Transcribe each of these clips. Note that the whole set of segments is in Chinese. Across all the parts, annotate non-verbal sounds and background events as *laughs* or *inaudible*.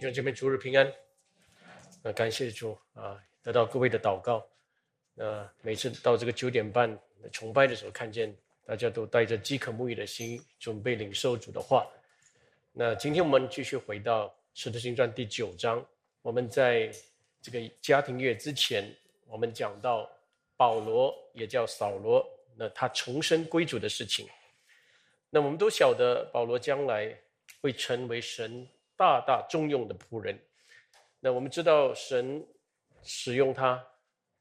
弟兄姐妹，主日平安。那感谢主啊，得到各位的祷告。那每次到这个九点半崇拜的时候，看见大家都带着饥渴沐浴的心，准备领受主的话。那今天我们继续回到《使徒行传》第九章。我们在这个家庭月之前，我们讲到保罗也叫扫罗，那他重生归主的事情。那我们都晓得，保罗将来会成为神。大大重用的仆人，那我们知道神使用他，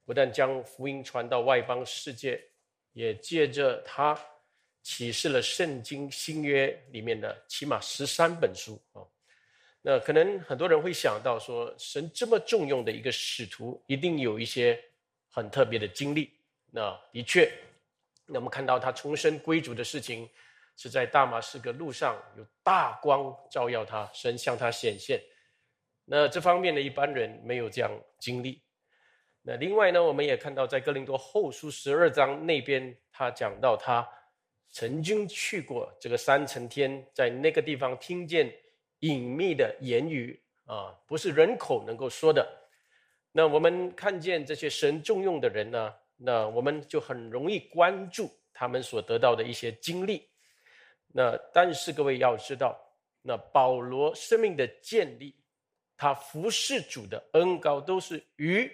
不但将福音传到外邦世界，也借着他启示了圣经新约里面的起码十三本书啊。那可能很多人会想到说，神这么重用的一个使徒，一定有一些很特别的经历。那的确，那我们看到他重生归主的事情。是在大马士革路上有大光照耀他，神向他显现。那这方面的一般人没有这样经历。那另外呢，我们也看到在哥林多后书十二章那边，他讲到他曾经去过这个三层天，在那个地方听见隐秘的言语啊，不是人口能够说的。那我们看见这些神重用的人呢，那我们就很容易关注他们所得到的一些经历。那但是各位要知道，那保罗生命的建立，他服侍主的恩高都是与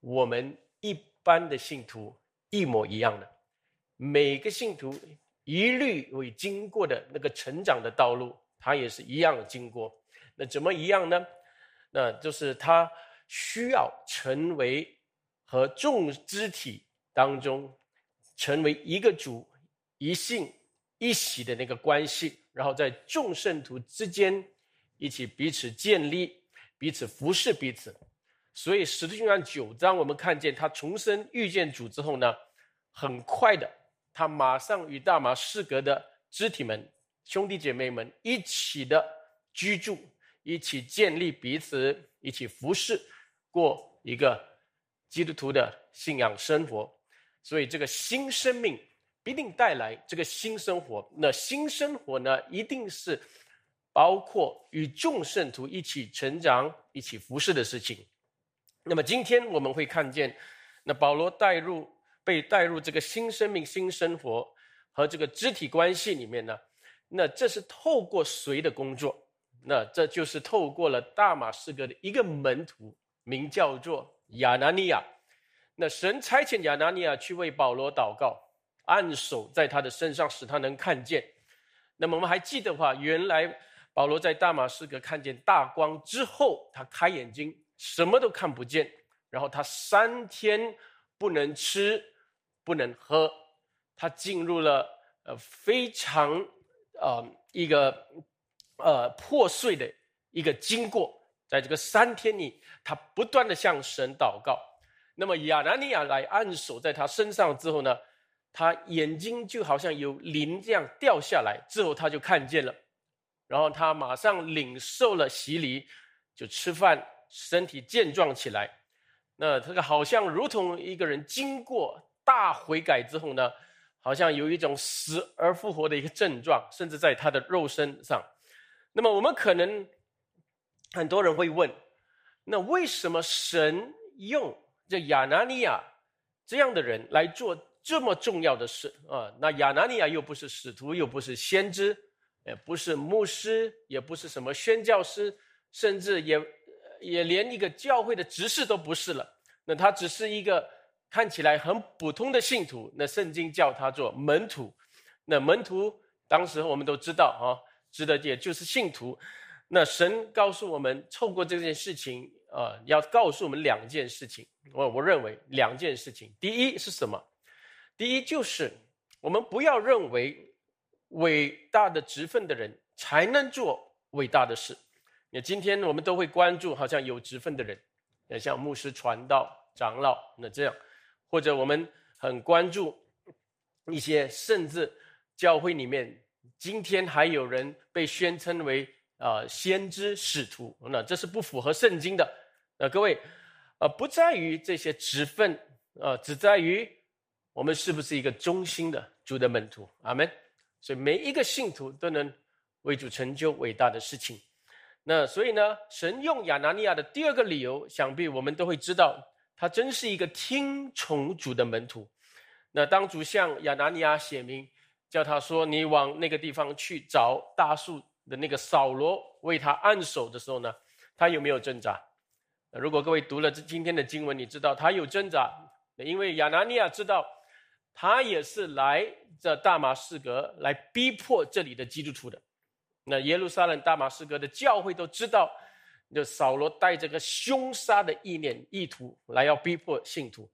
我们一般的信徒一模一样的。每个信徒一律会经过的那个成长的道路，他也是一样经过。那怎么一样呢？那就是他需要成为和众肢体当中成为一个主一信。一起的那个关系，然后在众圣徒之间一起彼此建立、彼此服侍彼此。所以使徒行传九章，我们看见他重生遇见主之后呢，很快的，他马上与大马士革的肢体们、兄弟姐妹们一起的居住，一起建立彼此，一起服侍，过一个基督徒的信仰生活。所以这个新生命。一定带来这个新生活。那新生活呢，一定是包括与众圣徒一起成长、一起服侍的事情。那么今天我们会看见，那保罗带入、被带入这个新生命、新生活和这个肢体关系里面呢？那这是透过谁的工作？那这就是透过了大马士革的一个门徒，名叫做亚拿尼亚。那神差遣亚拿尼亚去为保罗祷告。按手在他的身上，使他能看见。那么我们还记得话，原来保罗在大马士革看见大光之后，他开眼睛，什么都看不见。然后他三天不能吃，不能喝，他进入了呃非常呃一个呃破碎的一个经过。在这个三天里，他不断的向神祷告。那么亚拿尼亚来按手在他身上之后呢？他眼睛就好像有鳞这样掉下来，之后他就看见了，然后他马上领受了洗礼，就吃饭，身体健壮起来。那这个好像如同一个人经过大悔改之后呢，好像有一种死而复活的一个症状，甚至在他的肉身上。那么我们可能很多人会问：那为什么神用这亚拿尼亚这样的人来做？这么重要的事啊！那亚拿尼亚又不是使徒，又不是先知，也不是牧师，也不是什么宣教师，甚至也也连一个教会的执事都不是了。那他只是一个看起来很普通的信徒。那圣经叫他做门徒。那门徒当时我们都知道啊，指的也就是信徒。那神告诉我们，透过这件事情啊，要告诉我们两件事情。我我认为两件事情，第一是什么？第一就是，我们不要认为伟大的职分的人才能做伟大的事。那今天我们都会关注，好像有职分的人，那像牧师、传道、长老，那这样，或者我们很关注一些，甚至教会里面今天还有人被宣称为啊先知、使徒，那这是不符合圣经的。那各位，呃，不在于这些职分，呃，只在于。我们是不是一个忠心的主的门徒？阿门。所以每一个信徒都能为主成就伟大的事情。那所以呢，神用亚拿尼亚的第二个理由，想必我们都会知道，他真是一个听从主的门徒。那当主向亚拿尼亚写明，叫他说：“你往那个地方去找大树的那个扫罗，为他按手的时候呢，他有没有挣扎？如果各位读了这今天的经文，你知道他有挣扎，因为亚拿尼亚知道，他也是来这大马士革来逼迫这里的基督徒的。那耶路撒冷、大马士革的教会都知道，就扫罗带着个凶杀的意念、意图来要逼迫信徒，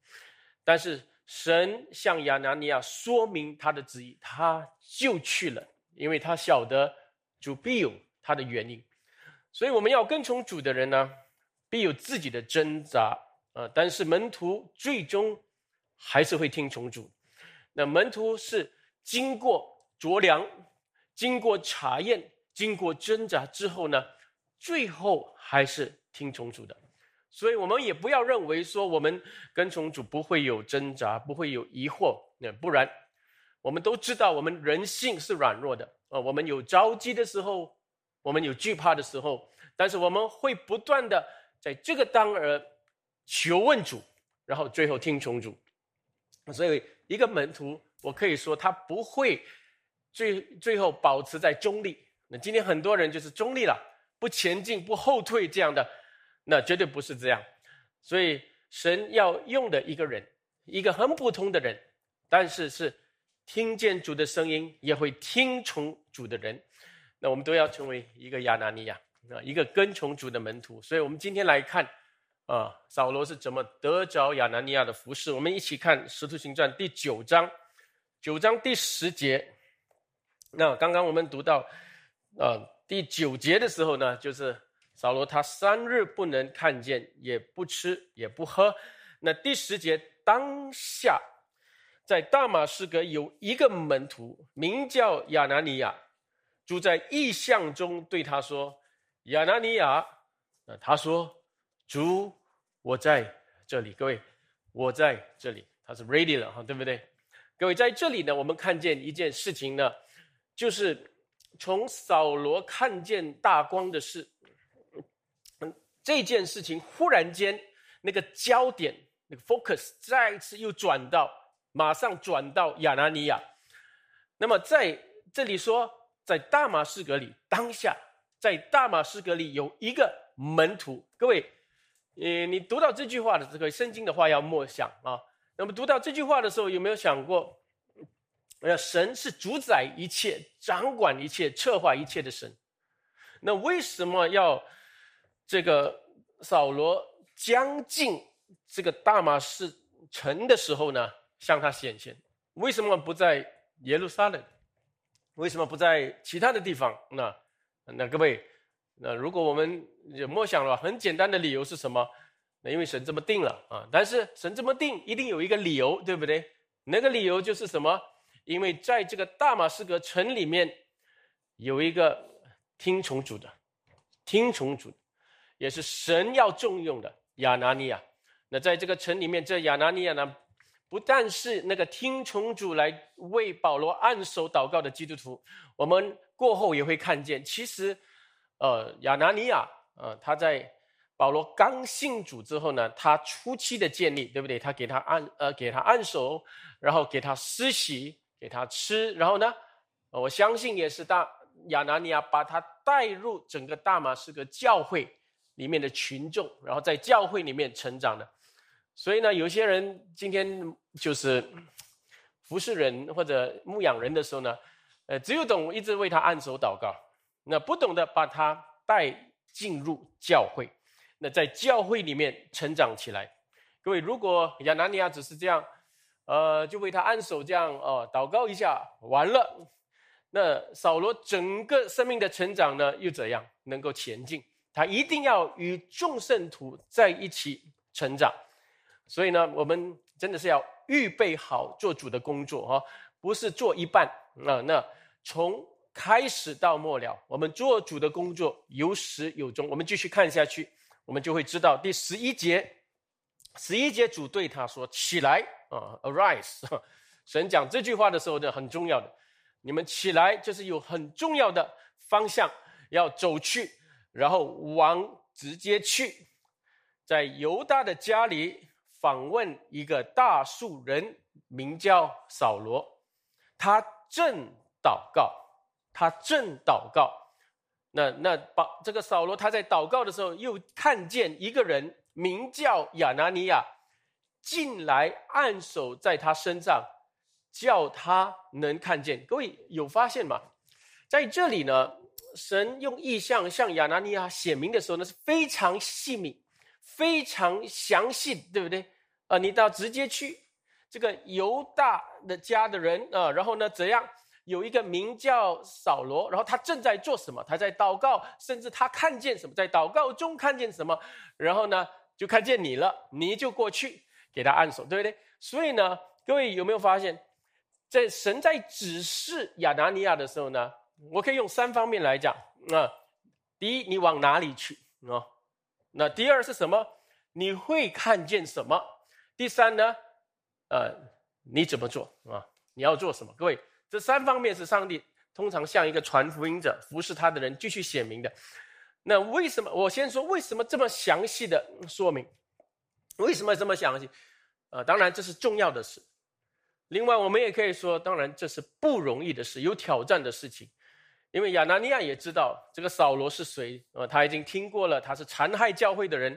但是。神向亚拿尼亚说明他的旨意，他就去了，因为他晓得主必有他的原因。所以我们要跟从主的人呢，必有自己的挣扎啊。但是门徒最终还是会听从主。那门徒是经过酌量、经过查验、经过挣扎之后呢，最后还是听从主的。所以我们也不要认为说我们跟从主不会有挣扎，不会有疑惑，那不然，我们都知道我们人性是软弱的啊，我们有着急的时候，我们有惧怕的时候，但是我们会不断的在这个当儿求问主，然后最后听从主。所以一个门徒，我可以说他不会最最后保持在中立。那今天很多人就是中立了，不前进不后退这样的。那绝对不是这样，所以神要用的一个人，一个很普通的人，但是是听见主的声音，也会听从主的人。那我们都要成为一个亚拿尼亚啊，一个跟从主的门徒。所以，我们今天来看啊，扫罗是怎么得着亚拿尼亚的服侍。我们一起看《使徒行传》第九章，九章第十节。那刚刚我们读到啊第九节的时候呢，就是。扫罗他三日不能看见，也不吃，也不喝。那第十节当下，在大马士革有一个门徒，名叫亚拿尼亚，住在异象中，对他说：“亚拿尼亚。”那他说：“主，我在这里。”各位，我在这里，他是 ready 了哈，对不对？各位在这里呢，我们看见一件事情呢，就是从扫罗看见大光的事。这件事情忽然间，那个焦点，那个 focus 再一次又转到，马上转到亚拿尼亚。那么在这里说，在大马士革里，当下在大马士革里有一个门徒。各位，呃，你读到这句话的这个圣经的话要默想啊。那么读到这句话的时候，有没有想过，呃，神是主宰一切、掌管一切、策划一切的神？那为什么要？这个扫罗将近这个大马士城的时候呢，向他显现。为什么不在耶路撒冷？为什么不在其他的地方？那那各位，那如果我们有默想的话，很简单的理由是什么？那因为神这么定了啊。但是神这么定，一定有一个理由，对不对？那个理由就是什么？因为在这个大马士革城里面，有一个听从主的，听从主。也是神要重用的亚拿尼亚。那在这个城里面，这亚拿尼亚呢，不但是那个听从主来为保罗按手祷告的基督徒，我们过后也会看见，其实，呃，亚拿尼亚，呃，他在保罗刚信主之后呢，他初期的建立，对不对？他给他按，呃，给他按手，然后给他施洗，给他吃，然后呢，我相信也是大亚拿尼亚把他带入整个大马士革教会。里面的群众，然后在教会里面成长的，所以呢，有些人今天就是服侍人或者牧养人的时候呢，呃，只有懂一直为他按手祷告，那不懂得把他带进入教会，那在教会里面成长起来。各位，如果亚拿尼亚只是这样，呃，就为他按手这样哦，祷告一下完了，那扫罗整个生命的成长呢，又怎样能够前进？他一定要与众圣徒在一起成长，所以呢，我们真的是要预备好做主的工作哈，不是做一半啊。那从开始到末了，我们做主的工作有始有终。我们继续看下去，我们就会知道第十一节，十一节主对他说：“起来啊，arise。*laughs* ”神讲这句话的时候呢，很重要的，你们起来就是有很重要的方向要走去。然后王直接去，在犹大的家里访问一个大树人，名叫扫罗，他正祷告，他正祷告。那那把这个扫罗他在祷告的时候，又看见一个人名叫亚拿尼亚进来按手在他身上，叫他能看见。各位有发现吗？在这里呢？神用意象向亚拿尼亚显明的时候呢，是非常细密、非常详细，对不对？啊，你到直接去这个犹大的家的人啊，然后呢，怎样有一个名叫扫罗，然后他正在做什么？他在祷告，甚至他看见什么，在祷告中看见什么，然后呢，就看见你了，你就过去给他按手，对不对？所以呢，各位有没有发现，在神在指示亚拿尼亚的时候呢？我可以用三方面来讲啊，第一，你往哪里去啊？那第二是什么？你会看见什么？第三呢？呃，你怎么做啊？你要做什么？各位，这三方面是上帝通常像一个传福音者、服侍他的人继续显明的。那为什么？我先说为什么这么详细的说明？为什么这么详细？呃，当然这是重要的事。另外，我们也可以说，当然这是不容易的事，有挑战的事情。因为亚拿尼亚也知道这个扫罗是谁，呃，他已经听过了，他是残害教会的人。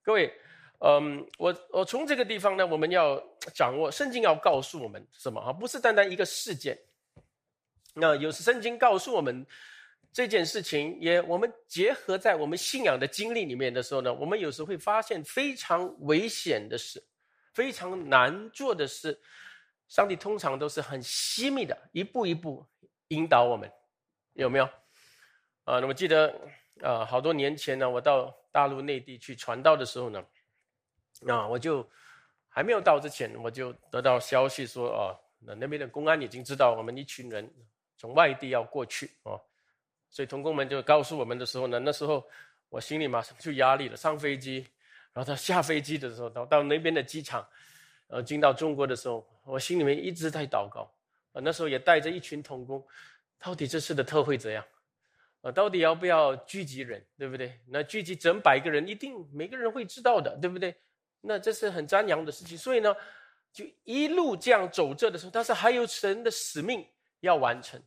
各位，嗯，我我从这个地方呢，我们要掌握圣经要告诉我们什么啊？不是单单一个事件。那有时圣经告诉我们这件事情，也我们结合在我们信仰的经历里面的时候呢，我们有时会发现非常危险的事，非常难做的事。上帝通常都是很细密的，一步一步引导我们。有没有？啊，那么记得啊，好多年前呢，我到大陆内地去传道的时候呢，啊，我就还没有到之前，我就得到消息说，哦，那那边的公安已经知道我们一群人从外地要过去哦，所以同工们就告诉我们的时候呢，那时候我心里马上就压力了。上飞机，然后到下飞机的时候，到到那边的机场，呃，进到中国的时候，我心里面一直在祷告。啊，那时候也带着一群同工。到底这次的特会怎样？啊，到底要不要聚集人，对不对？那聚集整百个人，一定每个人会知道的，对不对？那这是很张扬的事情。所以呢，就一路这样走着的时候，但是还有神的使命要完成，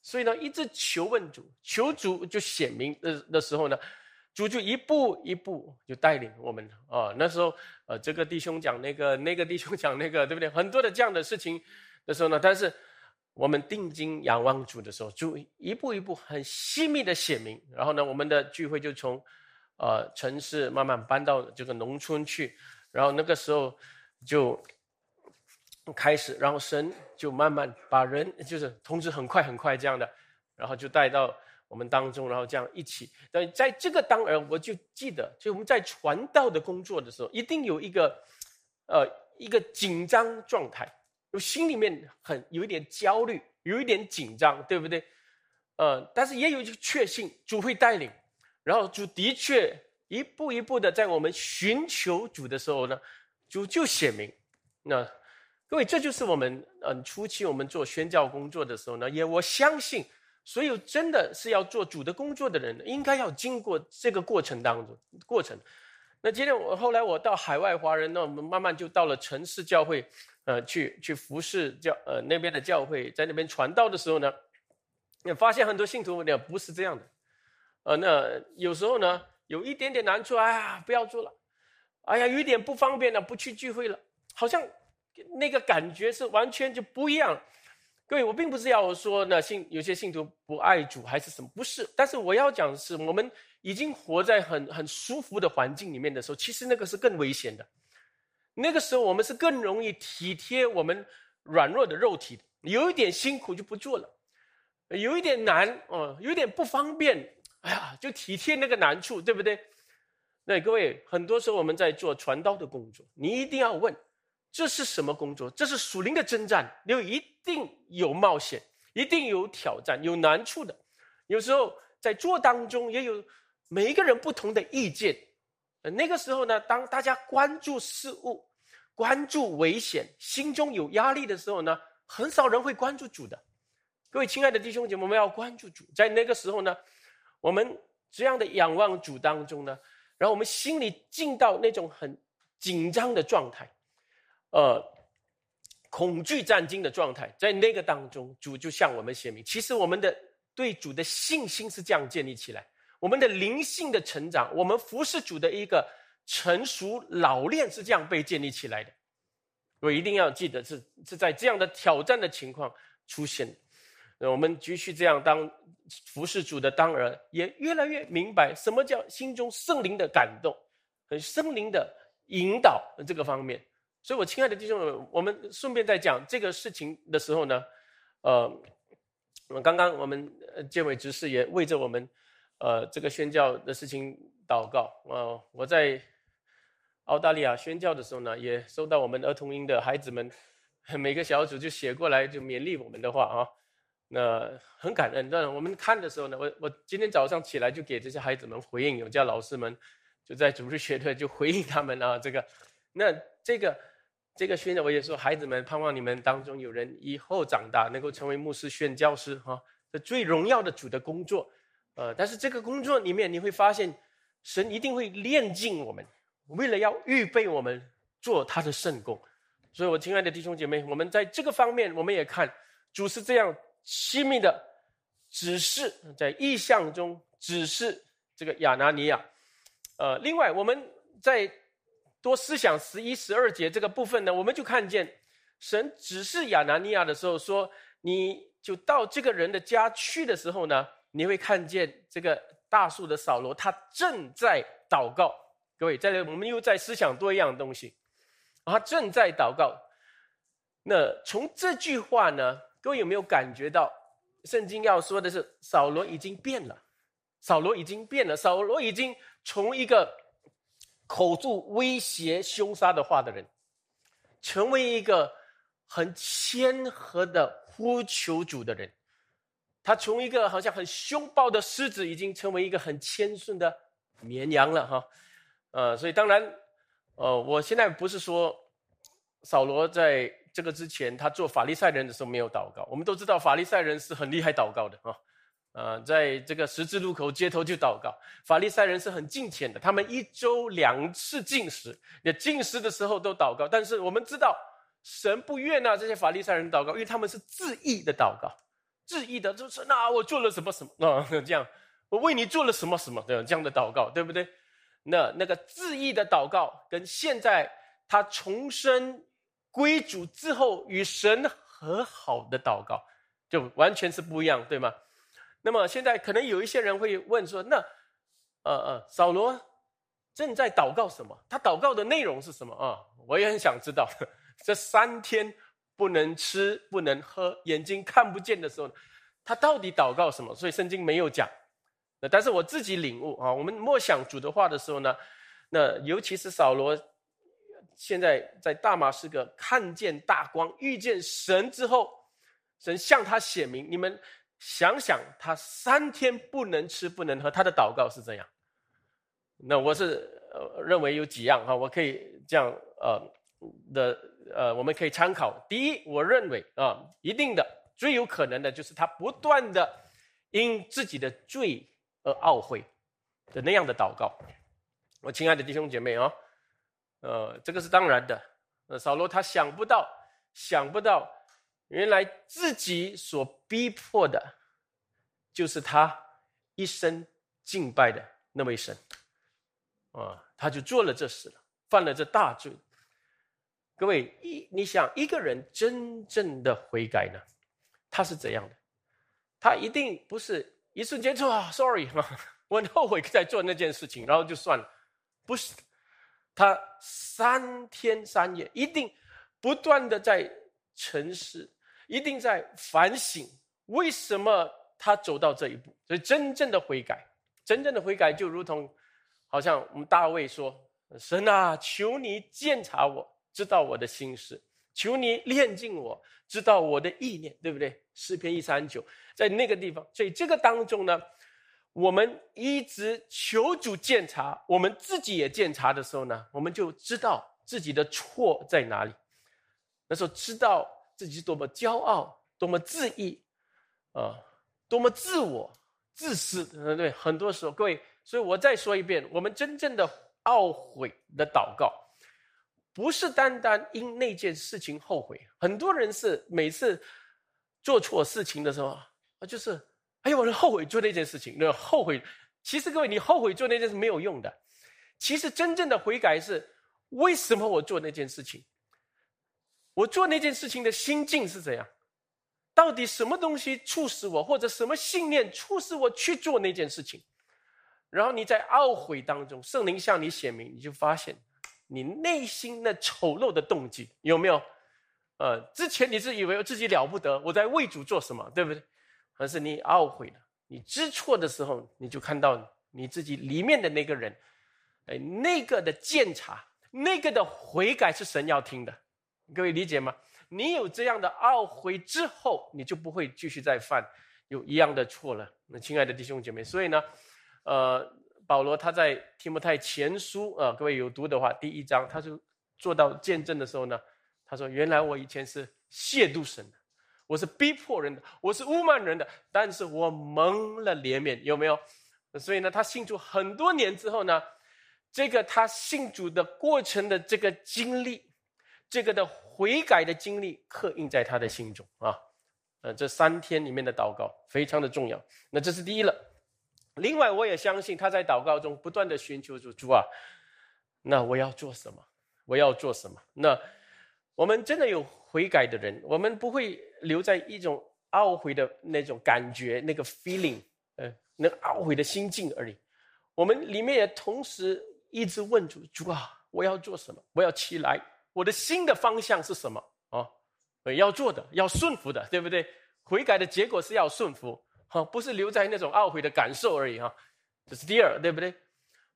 所以呢，一直求问主，求主就显明的的时候呢，主就一步一步就带领我们啊。那时候，呃，这个弟兄讲那个，那个弟兄讲那个，对不对？很多的这样的事情的时候呢，但是。我们定睛仰望主的时候，主一步一步很细密的显明。然后呢，我们的聚会就从，呃，城市慢慢搬到这个农村去。然后那个时候就开始，然后神就慢慢把人，就是通知很快很快这样的，然后就带到我们当中，然后这样一起。但在这个当儿，我就记得，就我们在传道的工作的时候，一定有一个，呃，一个紧张状态。我心里面很有一点焦虑，有一点紧张，对不对？呃，但是也有一个确信，主会带领。然后主的确一步一步的在我们寻求主的时候呢，主就显明。那各位，这就是我们嗯初期我们做宣教工作的时候呢，也我相信，所有真的是要做主的工作的人，应该要经过这个过程当中过程。那今天我后来我到海外华人那，我们慢慢就到了城市教会。呃，去去服侍教呃那边的教会，在那边传道的时候呢，你发现很多信徒呢不是这样的，呃，那有时候呢有一点点难处，哎呀，不要做了，哎呀，有一点不方便了，不去聚会了，好像那个感觉是完全就不一样。各位，我并不是要说呢信有些信徒不爱主还是什么，不是，但是我要讲的是，我们已经活在很很舒服的环境里面的时候，其实那个是更危险的。那个时候，我们是更容易体贴我们软弱的肉体，有一点辛苦就不做了，有一点难哦，有点不方便，哎呀，就体贴那个难处，对不对？那各位，很多时候我们在做传道的工作，你一定要问，这是什么工作？这是属灵的征战，有一定有冒险，一定有挑战，有难处的。有时候在做当中，也有每一个人不同的意见。那个时候呢，当大家关注事物、关注危险、心中有压力的时候呢，很少人会关注主的。各位亲爱的弟兄姐妹，我们要关注主。在那个时候呢，我们这样的仰望主当中呢，然后我们心里进到那种很紧张的状态，呃，恐惧战惊的状态，在那个当中，主就向我们显明，其实我们的对主的信心是这样建立起来，我们的灵性的成长，我们服侍主的一个成熟老练是这样被建立起来的。我一定要记得，是是在这样的挑战的情况出现。我们继续这样当服侍主的当儿，也越来越明白什么叫心中圣灵的感动和圣灵的引导这个方面。所以，我亲爱的弟兄们，我们顺便在讲这个事情的时候呢，呃，我刚刚我们建委执事也为着我们呃这个宣教的事情祷告啊。我在澳大利亚宣教的时候呢，也收到我们儿童营的孩子们 *laughs* 每个小组就写过来就勉励我们的话啊。那很感恩。那我们看的时候呢，我我今天早上起来就给这些孩子们回应，有叫老师们就在组织学队就回应他们啊。这个，那这个这个宣教，我也说，孩子们盼望你们当中有人以后长大能够成为牧师、宣教师哈，这最荣耀的主的工作。呃，但是这个工作里面你会发现，神一定会炼净我们，为了要预备我们做他的圣工。所以，我亲爱的弟兄姐妹，我们在这个方面，我们也看主是这样。亲密的指示，在意象中指示这个亚拿尼亚。呃，另外我们在多思想十一、十二节这个部分呢，我们就看见神指示亚拿尼亚的时候说：“你就到这个人的家去的时候呢，你会看见这个大树的扫罗，他正在祷告。”各位，在这我们又在思想多一样东西，他正在祷告。那从这句话呢？各位有没有感觉到，圣经要说的是扫罗已经变了，扫罗已经变了，扫罗已经从一个口住威胁、凶杀的话的人，成为一个很谦和的呼求主的人。他从一个好像很凶暴的狮子，已经成为一个很谦顺的绵羊了，哈。呃，所以当然，呃，我现在不是说扫罗在。这个之前，他做法利赛人的时候没有祷告。我们都知道法利赛人是很厉害祷告的啊，呃，在这个十字路口街头就祷告。法利赛人是很敬虔的，他们一周两次进食，也进食的时候都祷告。但是我们知道，神不悦纳这些法利赛人祷告，因为他们是自意的祷告，自意的就是那我做了什么什么啊 *laughs* 这样，我为你做了什么什么的这样的祷告，对不对？那那个自意的祷告跟现在他重生。归主之后与神和好的祷告，就完全是不一样，对吗？那么现在可能有一些人会问说：“那，呃呃，扫罗正在祷告什么？他祷告的内容是什么啊？”我也很想知道。*laughs* 这三天不能吃不能喝，眼睛看不见的时候，他到底祷告什么？所以圣经没有讲。那但是我自己领悟啊，我们默想主的话的时候呢，那尤其是扫罗。现在在大马士革看见大光，遇见神之后，神向他显明。你们想想，他三天不能吃不能喝，他的祷告是这样。那我是呃认为有几样哈，我可以这样呃的呃，我们可以参考。第一，我认为啊，一定的最有可能的就是他不断的因自己的罪而懊悔的那样的祷告。我亲爱的弟兄姐妹啊。呃，这个是当然的。呃，扫罗他想不到，想不到，原来自己所逼迫的，就是他一生敬拜的那位神。啊，他就做了这事了，犯了这大罪。各位，一你想一个人真正的悔改呢，他是怎样的？他一定不是一瞬间说啊，sorry *laughs* 我很后悔在做那件事情，然后就算了，不是。他三天三夜一定不断的在沉思，一定在反省，为什么他走到这一步？所以真正的悔改，真正的悔改就如同，好像我们大卫说：“神啊，求你鉴察我，知道我的心事；求你炼尽我，知道我的意念，对不对？”诗篇一三九，在那个地方，所以这个当中呢。我们一直求主鉴察，我们自己也鉴察的时候呢，我们就知道自己的错在哪里。那时候知道自己是多么骄傲，多么自义，啊，多么自我，自私，嗯，对，很多时候，各位，所以我再说一遍，我们真正的懊悔的祷告，不是单单因那件事情后悔。很多人是每次做错事情的时候啊，就是，哎呦，我后悔做那件事情，那后悔。其实各位，你后悔做那件事没有用的。其实真正的悔改是，为什么我做那件事情？我做那件事情的心境是怎样？到底什么东西促使我，或者什么信念促使我去做那件事情？然后你在懊悔当中，圣灵向你显明，你就发现你内心那丑陋的动机有没有？呃，之前你是以为自己了不得，我在为主做什么，对不对？而是你懊悔了，你知错的时候，你就看到你自己里面的那个人，哎，那个的鉴察，那个的悔改是神要听的，各位理解吗？你有这样的懊悔之后，你就不会继续再犯有一样的错了。那亲爱的弟兄姐妹，所以呢，呃，保罗他在提摩太前书啊，各位有读的话，第一章他就做到见证的时候呢，他说：“原来我以前是亵渎神的，我是逼迫人的，我是污慢人的，但是我蒙了怜悯，有没有？所以呢，他信主很多年之后呢，这个他信主的过程的这个经历，这个的。”悔改的经历刻印在他的心中啊，呃，这三天里面的祷告非常的重要。那这是第一了。另外，我也相信他在祷告中不断的寻求主主啊，那我要做什么？我要做什么？那我们真的有悔改的人，我们不会留在一种懊悔的那种感觉，那个 feeling，呃，那懊悔的心境而已。我们里面也同时一直问主主啊，我要做什么？我要起来。我的新的方向是什么啊？要做的，要顺服的，对不对？悔改的结果是要顺服，哈，不是留在那种懊悔的感受而已，哈。这是第二，对不对？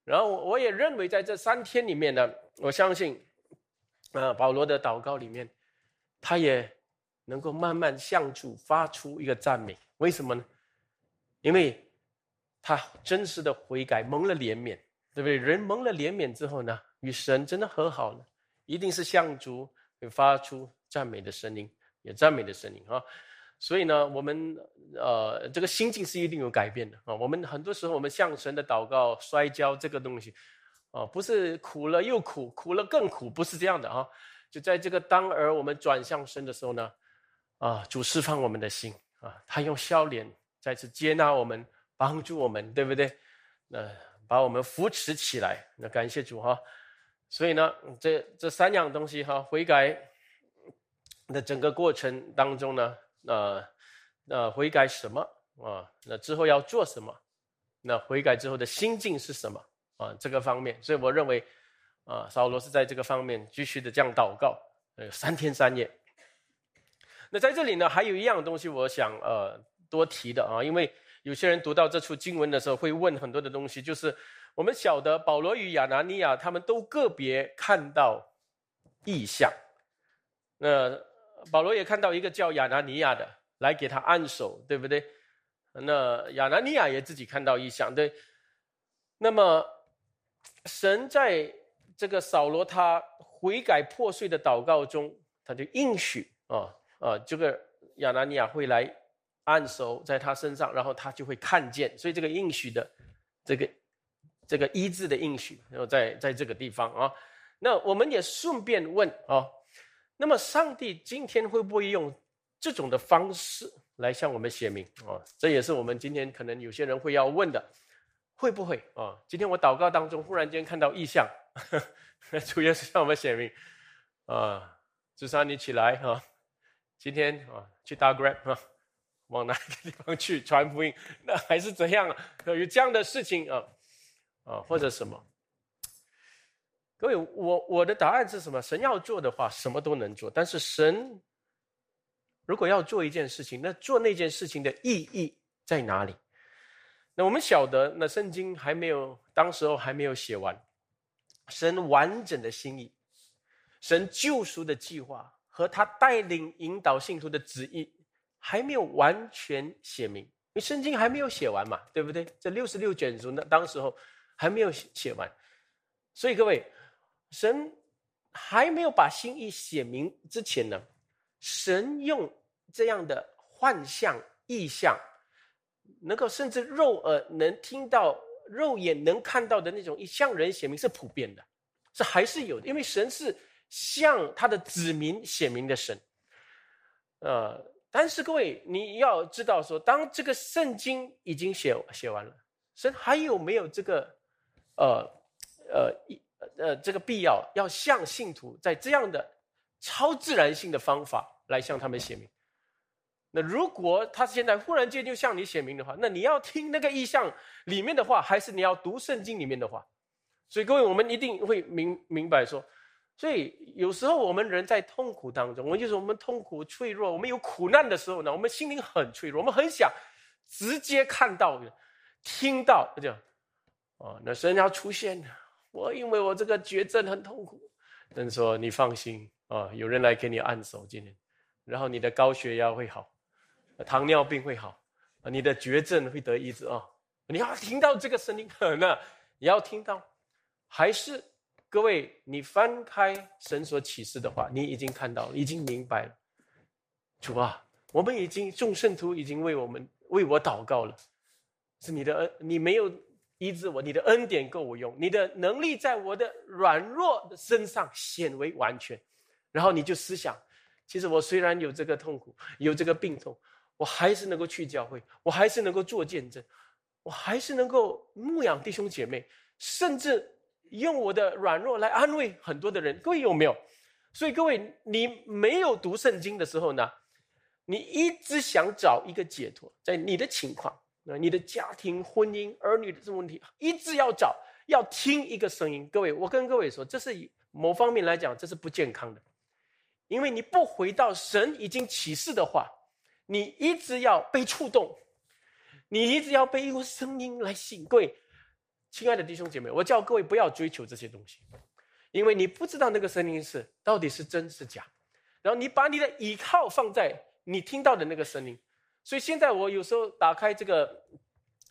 然后我也认为，在这三天里面呢，我相信，啊，保罗的祷告里面，他也能够慢慢向主发出一个赞美。为什么呢？因为他真实的悔改，蒙了怜悯，对不对？人蒙了怜悯之后呢，与神真的和好了。一定是向主会发出赞美的声音，也赞美的声音啊！所以呢，我们呃，这个心境是一定有改变的啊！我们很多时候，我们向神的祷告摔跤这个东西啊，不是苦了又苦，苦了更苦，不是这样的啊！就在这个当儿我们转向神的时候呢，啊，主释放我们的心啊，他用笑脸再次接纳我们，帮助我们，对不对？那把我们扶持起来，那感谢主哈！所以呢，这这三样东西哈，悔改的整个过程当中呢，呃，呃，悔改什么啊？那之后要做什么？那悔改之后的心境是什么啊？这个方面，所以我认为，啊，扫罗是在这个方面继续的这样祷告，呃，三天三夜。那在这里呢，还有一样东西，我想呃多提的啊，因为有些人读到这处经文的时候，会问很多的东西，就是。我们晓得保罗与亚拿尼亚他们都个别看到异象，那保罗也看到一个叫亚拿尼亚的来给他按手，对不对？那亚拿尼亚也自己看到异象，对。那么神在这个扫罗他悔改破碎的祷告中，他就应许啊啊，这个亚拿尼亚会来按手在他身上，然后他就会看见，所以这个应许的这个。这个医治的应许，然后在在这个地方啊，那我们也顺便问啊，那么上帝今天会不会用这种的方式来向我们显明啊？这也是我们今天可能有些人会要问的，会不会啊？今天我祷告当中忽然间看到异象，*laughs* 主要是向我们显明啊，至少你起来啊，今天啊去打 grab 啊，往哪个地方去传福音？那还是怎样？有这样的事情啊？啊，或者什么？各位，我我的答案是什么？神要做的话，什么都能做。但是神如果要做一件事情，那做那件事情的意义在哪里？那我们晓得，那圣经还没有，当时候还没有写完，神完整的心意，神救赎的计划和他带领引导信徒的旨意还没有完全写明，因为圣经还没有写完嘛，对不对？这六十六卷书，呢当时候。还没有写写完，所以各位，神还没有把心意写明之前呢，神用这样的幻象、意象能够甚至肉耳能听到、肉眼能看到的那种向人显明是普遍的，是还是有的。因为神是向他的子民显明的神。呃，但是各位你要知道，说当这个圣经已经写写完了，神还有没有这个呃呃一呃这个必要要向信徒在这样的超自然性的方法来向他们显明？那如果他现在忽然间就向你显明的话，那你要听那个意象里面的话，还是你要读圣经里面的话？所以各位，我们一定会明明白说，所以有时候我们人在痛苦当中，我们就是我们痛苦脆弱，我们有苦难的时候呢，我们心灵很脆弱，我们很想直接看到、听到这样，哦，那神要出现，我因为我这个绝症很痛苦，但说你放心啊，有人来给你按手今天，然后你的高血压会好。糖尿病会好，你的绝症会得医治啊！你要听到这个声音，那你要听到，还是各位，你翻开神所启示的话，你已经看到，已经明白了。主啊，我们已经众圣徒已经为我们为我祷告了，是你的恩，你没有医治我，你的恩典够我用，你的能力在我的软弱的身上显为完全。然后你就思想，其实我虽然有这个痛苦，有这个病痛。我还是能够去教会，我还是能够做见证，我还是能够牧养弟兄姐妹，甚至用我的软弱来安慰很多的人。各位有没有？所以各位，你没有读圣经的时候呢，你一直想找一个解脱，在你的情况，那你的家庭、婚姻、儿女的这问题，一直要找，要听一个声音。各位，我跟各位说，这是某方面来讲，这是不健康的，因为你不回到神已经启示的话。你一直要被触动，你一直要被一个声音来醒。各位，亲爱的弟兄姐妹，我叫各位不要追求这些东西，因为你不知道那个声音是到底是真是假。然后你把你的依靠放在你听到的那个声音。所以现在我有时候打开这个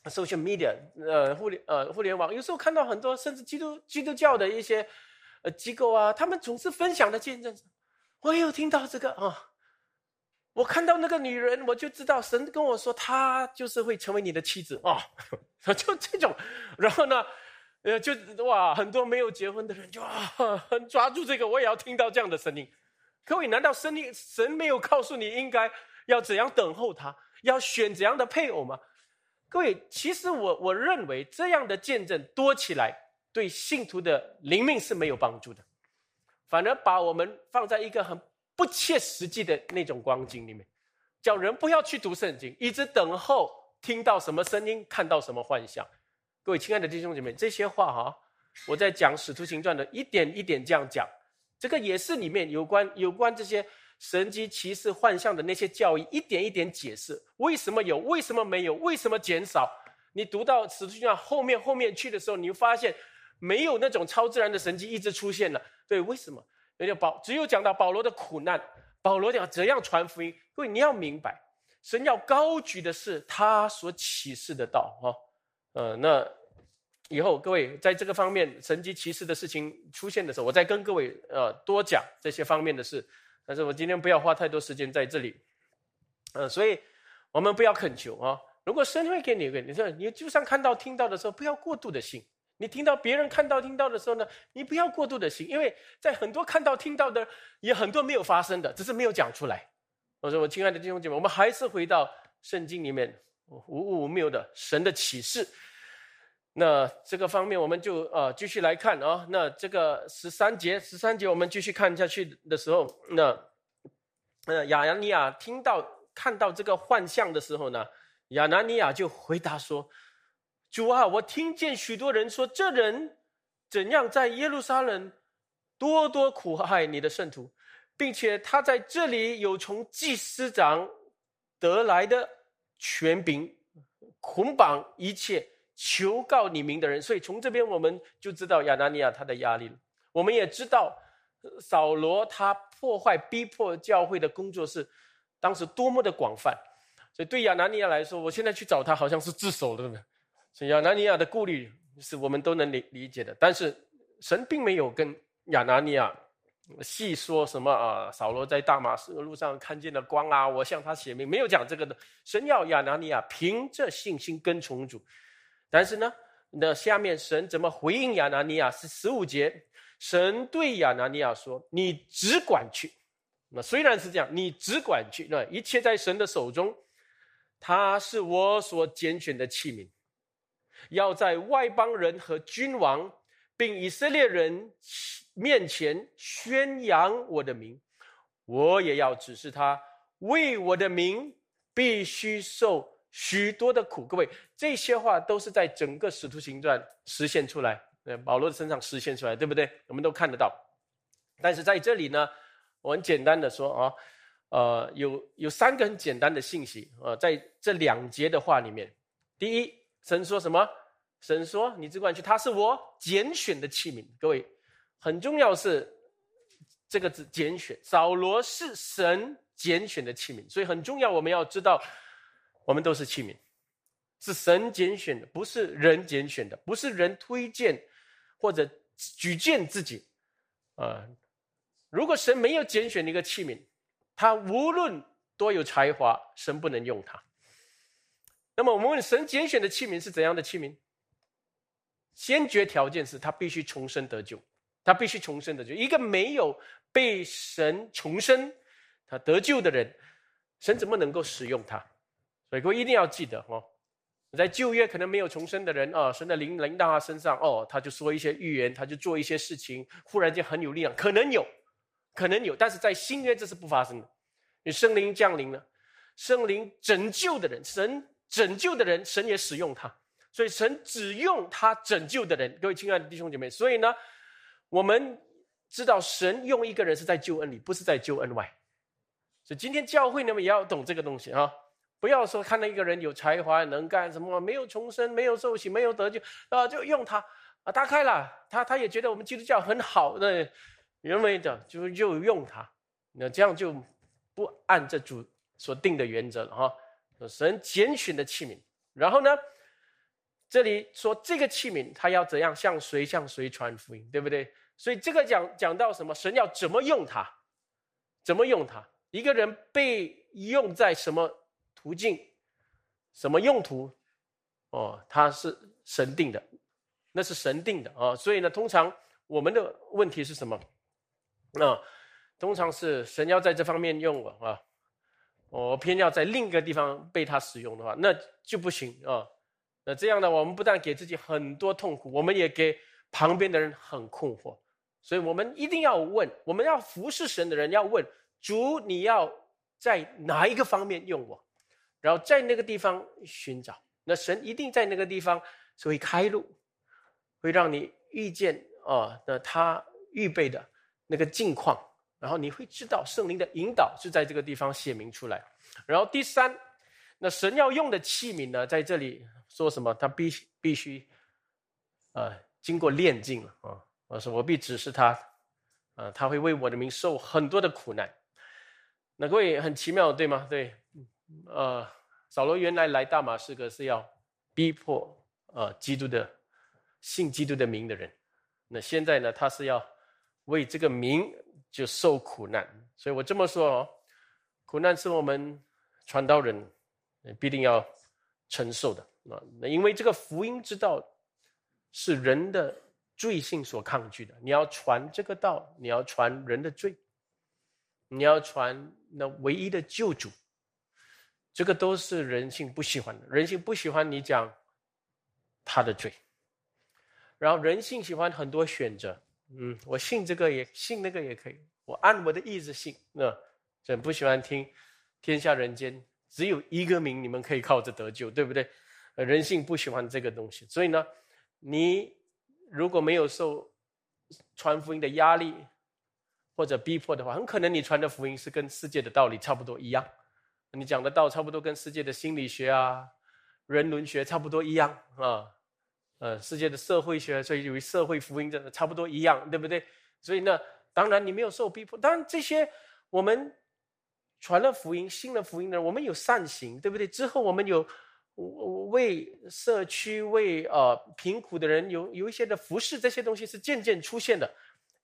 social media，呃，互联呃互联网，有时候看到很多甚至基督基督教的一些呃机构啊，他们总是分享的见证。我也有听到这个啊。我看到那个女人，我就知道神跟我说，她就是会成为你的妻子啊，*laughs* 就这种。然后呢，呃，就哇，很多没有结婚的人就啊，很抓住这个，我也要听到这样的声音。各位，难道神神没有告诉你应该要怎样等候他，要选怎样的配偶吗？各位，其实我我认为这样的见证多起来，对信徒的灵命是没有帮助的，反而把我们放在一个很。不切实际的那种光景里面，叫人不要去读圣经，一直等候听到什么声音，看到什么幻象。各位亲爱的弟兄姐妹，这些话哈，我在讲使徒行传的一点一点这样讲，这个也是里面有关有关这些神机骑士幻象的那些教义，一点一点解释为什么有，为什么没有，为什么减少。你读到使徒行传后面后面去的时候，你会发现没有那种超自然的神迹一直出现了。对，为什么？有点保，只有讲到保罗的苦难，保罗讲怎样传福音。各位，你要明白，神要高举的是他所启示的道哈。呃，那以后各位在这个方面神级骑士的事情出现的时候，我再跟各位呃多讲这些方面的事。但是我今天不要花太多时间在这里。嗯，所以我们不要恳求啊。如果神会给你一个，你说你就算看到听到的时候，不要过度的信。你听到别人看到听到的时候呢，你不要过度的信，因为在很多看到听到的，也很多没有发生的，只是没有讲出来。我说，我亲爱的弟兄姐妹，我们还是回到圣经里面无无无谬的神的启示。那这个方面，我们就呃继续来看啊。那这个十三节，十三节我们继续看下去的时候，那呃亚拿尼亚听到看到这个幻象的时候呢，亚拿尼亚就回答说。主啊，我听见许多人说，这人怎样在耶路撒冷多多苦害你的圣徒，并且他在这里有从祭司长得来的权柄，捆绑一切求告你名的人。所以从这边我们就知道亚拿尼亚他的压力了。我们也知道扫罗他破坏逼迫教会的工作是当时多么的广泛。所以对亚拿尼亚来说，我现在去找他好像是自首了，呢？所以亚拿尼亚的顾虑是我们都能理理解的，但是神并没有跟亚拿尼亚细说什么啊？扫罗在大马士路上看见了光啊！我向他写明，没有讲这个的。神要亚拿尼亚凭着信心跟从主，但是呢，那下面神怎么回应亚拿尼亚？是十五节，神对亚拿尼亚说：“你只管去。”那虽然是这样，你只管去，那一切在神的手中。他是我所拣选的器皿，要在外邦人和君王，并以色列人。面前宣扬我的名，我也要指示他为我的名必须受许多的苦。各位，这些话都是在整个使徒行传实现出来，呃，保罗的身上实现出来，对不对？我们都看得到。但是在这里呢，我很简单的说啊，呃，有有三个很简单的信息啊，在这两节的话里面，第一，神说什么？神说：“你只管去，他是我拣选的器皿。”各位。很重要是这个字“拣选”，扫罗是神拣选的器皿，所以很重要。我们要知道，我们都是器皿，是神拣选的，不是人拣选的，不是人推荐或者举荐自己。啊，如果神没有拣选一个器皿，他无论多有才华，神不能用他。那么我们问：神拣选的器皿是怎样的器皿？先决条件是他必须重生得救。他必须重生的，就一个没有被神重生、他得救的人，神怎么能够使用他？所以各位一定要记得哦，在旧约可能没有重生的人啊，神的灵临到他身上哦，他就说一些预言，他就做一些事情，忽然间很有力量，可能有，可能有，但是在新约这是不发生的。你圣灵降临了，圣灵拯救的人，神拯救的人，神也使用他，所以神只用他拯救的人。各位亲爱的弟兄姐妹，所以呢。我们知道神用一个人是在救恩里，不是在救恩外。所以今天教会你们也要懂这个东西啊！不要说看到一个人有才华能干什么，没有重生，没有受洗，没有得救啊，就用他啊，打开了他，他也觉得我们基督教很好，那认为的就就用他，那这样就不按这主所定的原则了哈。神拣选的器皿，然后呢？这里说这个器皿，他要怎样向谁向谁传福音，对不对？所以这个讲讲到什么？神要怎么用它？怎么用它？一个人被用在什么途径、什么用途？哦，他是神定的，那是神定的啊。所以呢，通常我们的问题是什么？那通常是神要在这方面用我啊，我偏要在另一个地方被他使用的话，那就不行啊。那这样呢？我们不但给自己很多痛苦，我们也给旁边的人很困惑。所以，我们一定要问：我们要服侍神的人要问主，你要在哪一个方面用我？然后在那个地方寻找。那神一定在那个地方会开路，会让你遇见啊，那他预备的那个境况。然后你会知道圣灵的引导是在这个地方写明出来。然后第三，那神要用的器皿呢，在这里。说什么？他必必须，呃，经过炼净了啊！我说我必指示他，啊，他会为我的名受很多的苦难。那各位很奇妙，对吗？对，呃，扫罗原来来大马士革是要逼迫呃基督的信基督的名的人，那现在呢，他是要为这个名就受苦难。所以我这么说哦，苦难是我们传道人必定要承受的。啊那因为这个福音之道是人的罪性所抗拒的，你要传这个道，你要传人的罪，你要传那唯一的救主，这个都是人性不喜欢的。人性不喜欢你讲他的罪，然后人性喜欢很多选择，嗯，我信这个也信那个也可以，我按我的意志信。那真不喜欢听天下人间只有一个名，你们可以靠着得救，对不对？人性不喜欢这个东西，所以呢，你如果没有受传福音的压力或者逼迫的话，很可能你传的福音是跟世界的道理差不多一样。你讲的道差不多跟世界的心理学啊、人伦学差不多一样啊，呃，世界的社会学，所以有社会福音的差不多一样，对不对？所以呢，当然你没有受逼迫，当然这些我们传了福音、信了福音的人，我们有善行，对不对？之后我们有。为社区、为呃贫苦的人有有一些的服饰，这些东西是渐渐出现的。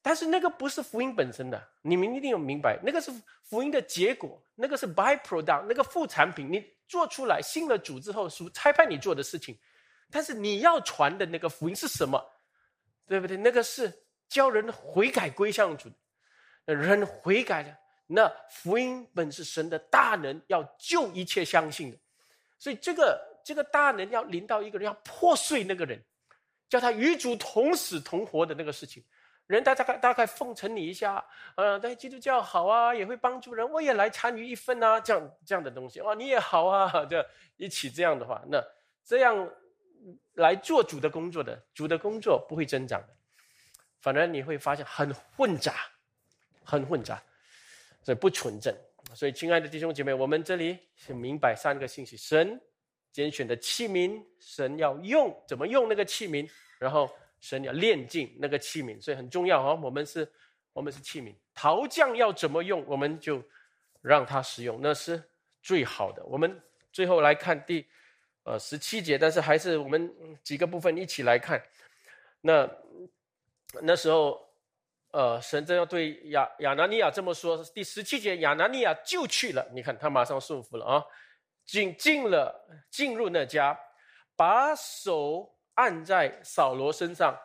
但是那个不是福音本身的，你们一定要明白，那个是福音的结果，那个是 byproduct，那个副产品，你做出来信了主之后，属差派你做的事情。但是你要传的那个福音是什么？对不对？那个是教人悔改归向主，人悔改了。那福音本是神的大能，要救一切相信的。所以这个这个大能要临到一个人，要破碎那个人，叫他与主同死同活的那个事情。人大概大概奉承你一下，呃，对基督教好啊，也会帮助人，我也来参与一份啊，这样这样的东西哦，你也好啊，这一起这样的话，那这样来做主的工作的，主的工作不会增长的，反而你会发现很混杂，很混杂，所以不纯正。所以，亲爱的弟兄姐妹，我们这里是明白三个信息：神拣选的器皿，神要用怎么用那个器皿，然后。神要炼净那个器皿，所以很重要哦。我们是，我们是器皿。陶匠要怎么用，我们就让他使用，那是最好的。我们最后来看第呃十七节，但是还是我们几个部分一起来看。那那时候，呃，神正要对亚亚拿尼亚这么说。第十七节，亚拿尼亚就去了。你看他马上顺服了啊，进进了进入那家，把手。按在扫罗身上，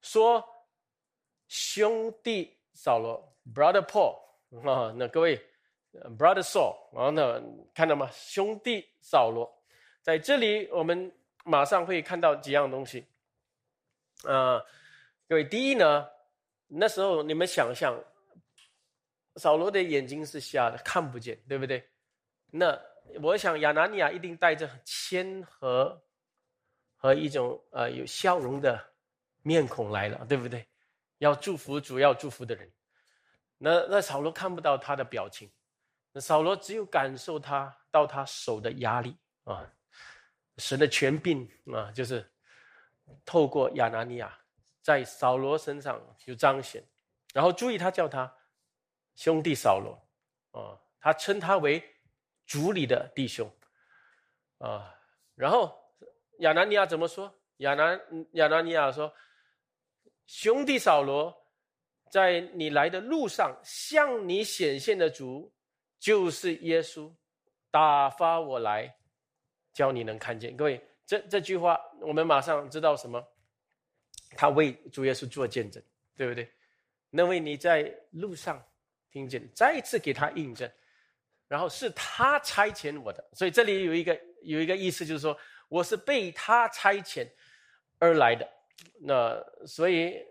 说：“兄弟扫罗，brother Paul 啊，那各位，brother Saul 啊，那看到吗？兄弟扫罗，在这里我们马上会看到几样东西。啊，各位，第一呢，那时候你们想象，扫罗的眼睛是瞎的，看不见，对不对？那我想亚拿尼亚一定带着谦和。”和一种呃有笑容的面孔来了，对不对？要祝福主要祝福的人，那那扫罗看不到他的表情，那扫罗只有感受他到他手的压力啊，神的权柄啊，就是透过亚拿尼亚在扫罗身上有彰显，然后注意他叫他兄弟扫罗啊，他称他为主里的弟兄啊，然后。亚拿尼亚怎么说？亚拿亚拿尼亚说：“兄弟扫罗，在你来的路上向你显现的主，就是耶稣，打发我来，教你能看见。”各位，这这句话我们马上知道什么？他为主耶稣做见证，对不对？那为你在路上听见，再一次给他印证，然后是他差遣我的。所以这里有一个有一个意思，就是说。我是被他差遣而来的，那所以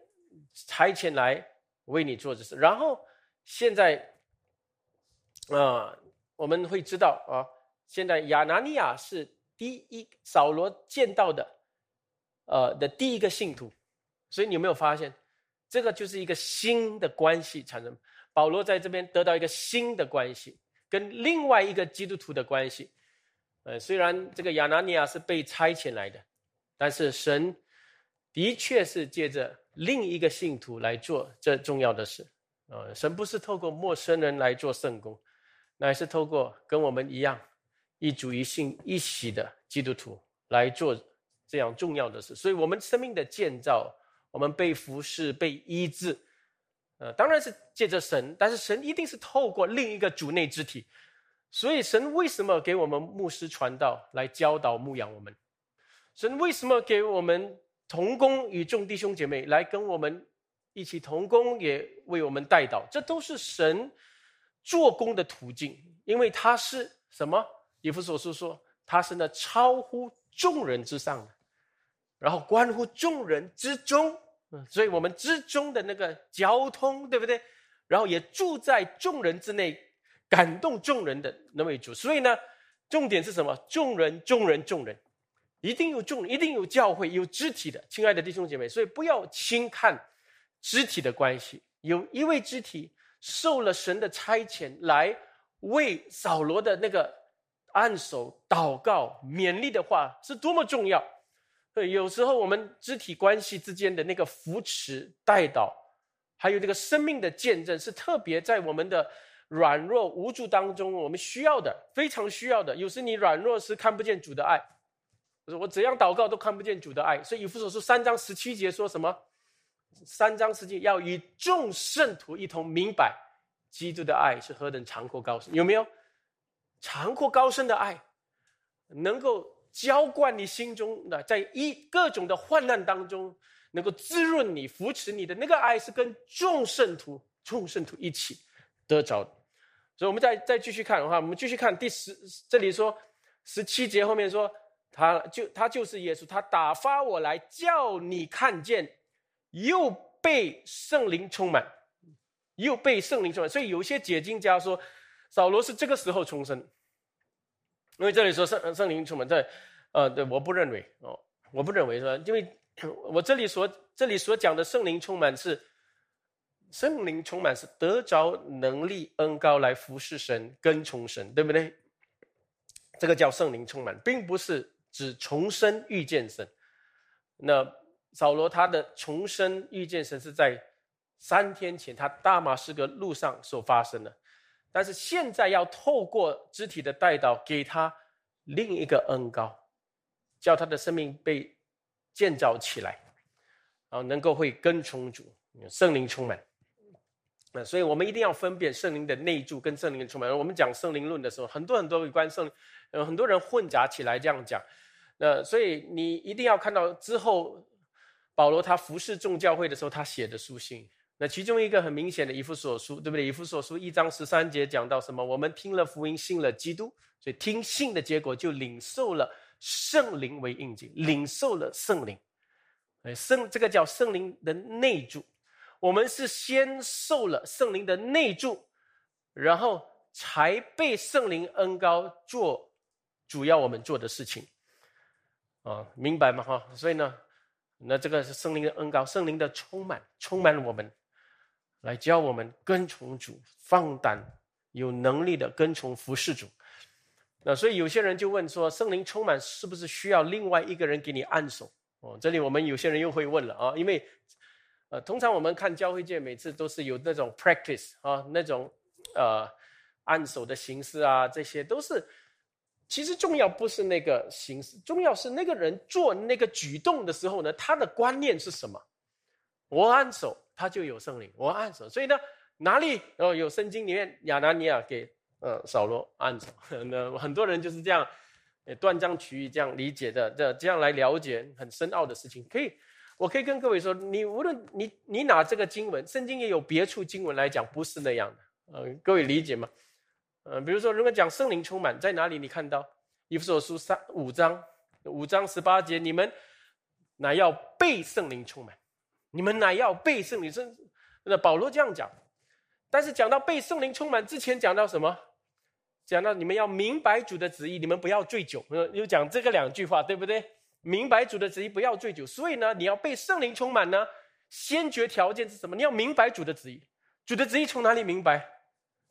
差遣来为你做这事。然后现在啊，我们会知道啊，现在亚拿尼亚是第一扫罗见到的，呃的第一个信徒。所以你有没有发现，这个就是一个新的关系产生？保罗在这边得到一个新的关系，跟另外一个基督徒的关系。呃，虽然这个亚拿尼亚是被差遣来的，但是神的确是借着另一个信徒来做这重要的事。呃，神不是透过陌生人来做圣功，乃是透过跟我们一样一主一信一喜的基督徒来做这样重要的事。所以，我们生命的建造，我们被服侍、被医治，呃，当然是借着神，但是神一定是透过另一个主内肢体。所以，神为什么给我们牧师传道来教导牧养我们？神为什么给我们同工与众弟兄姐妹来跟我们一起同工，也为我们带导？这都是神做工的途径，因为他是什么？以弗所书说，他是那超乎众人之上的，然后关乎众人之中。所以我们之中的那个交通，对不对？然后也住在众人之内。感动众人的那位主，所以呢，重点是什么？众人，众人，众人，一定有众，一定有教会，有肢体的，亲爱的弟兄姐妹，所以不要轻看肢体的关系。有一位肢体受了神的差遣，来为扫罗的那个按手祷告、勉励的话，是多么重要。对，有时候我们肢体关系之间的那个扶持、带导，还有这个生命的见证，是特别在我们的。软弱无助当中，我们需要的非常需要的。有时你软弱是看不见主的爱，我怎样祷告都看不见主的爱。所以以弗所书三章十七节说什么？三章十节要与众圣徒一同明白，基督的爱是何等长阔高深，有没有？长阔高深的爱，能够浇灌你心中的，在一各种的患难当中，能够滋润你、扶持你的那个爱，是跟众圣徒、众圣徒一起得着的。所以，我们再再继续看的话，我们继续看第十，这里说十七节后面说，他就他就是耶稣，他打发我来叫你看见，又被圣灵充满，又被圣灵充满。所以，有些解经家说，扫罗是这个时候重生。因为这里说圣圣灵充满在，呃，对，我不认为哦，我不认为说，因为 *coughs* 我这里所这里所讲的圣灵充满是，圣灵充满是得着能力恩高来服侍神跟从神，对不对？这个叫圣灵充满，并不是指重生遇见神。那扫罗他的重生遇见神是在三天前他大马士革路上所发生的。但是现在要透过肢体的带导，给他另一个恩高，叫他的生命被建造起来，啊，能够会跟从主，圣灵充满。那所以我们一定要分辨圣灵的内住跟圣灵的充满。我们讲圣灵论的时候，很多很多有关圣，呃，很多人混杂起来这样讲。那所以你一定要看到之后，保罗他服侍众教会的时候，他写的书信。那其中一个很明显的以弗所书，对不对？以弗所书一章十三节讲到什么？我们听了福音，信了基督，所以听信的结果就领受了圣灵为印记，领受了圣灵。哎，圣这个叫圣灵的内住。我们是先受了圣灵的内住，然后才被圣灵恩高做主要我们做的事情。啊，明白吗？哈，所以呢，那这个是圣灵的恩高，圣灵的充满，充满了我们。来教我们跟从主，放胆有能力的跟从服侍主。那所以有些人就问说，圣灵充满是不是需要另外一个人给你按手？哦，这里我们有些人又会问了啊，因为呃，通常我们看教会界每次都是有那种 practice 啊，那种呃按手的形式啊，这些都是其实重要不是那个形式，重要是那个人做那个举动的时候呢，他的观念是什么？我按手。他就有圣灵，我按手，所以呢，哪里哦有圣经里面亚拿尼亚给呃扫罗按手，*laughs* 那很多人就是这样断章取义这样理解的，这这样来了解很深奥的事情。可以，我可以跟各位说，你无论你你拿这个经文，圣经也有别处经文来讲，不是那样的，呃，各位理解吗？呃，比如说如果讲圣灵充满在哪里，你看到以弗所书三五章五章十八节，你们乃要被圣灵充满。你们乃要被圣灵圣，那保罗这样讲，但是讲到被圣灵充满之前，讲到什么？讲到你们要明白主的旨意，你们不要醉酒。又讲这个两句话，对不对？明白主的旨意，不要醉酒。所以呢，你要被圣灵充满呢，先决条件是什么？你要明白主的旨意。主的旨意从哪里明白？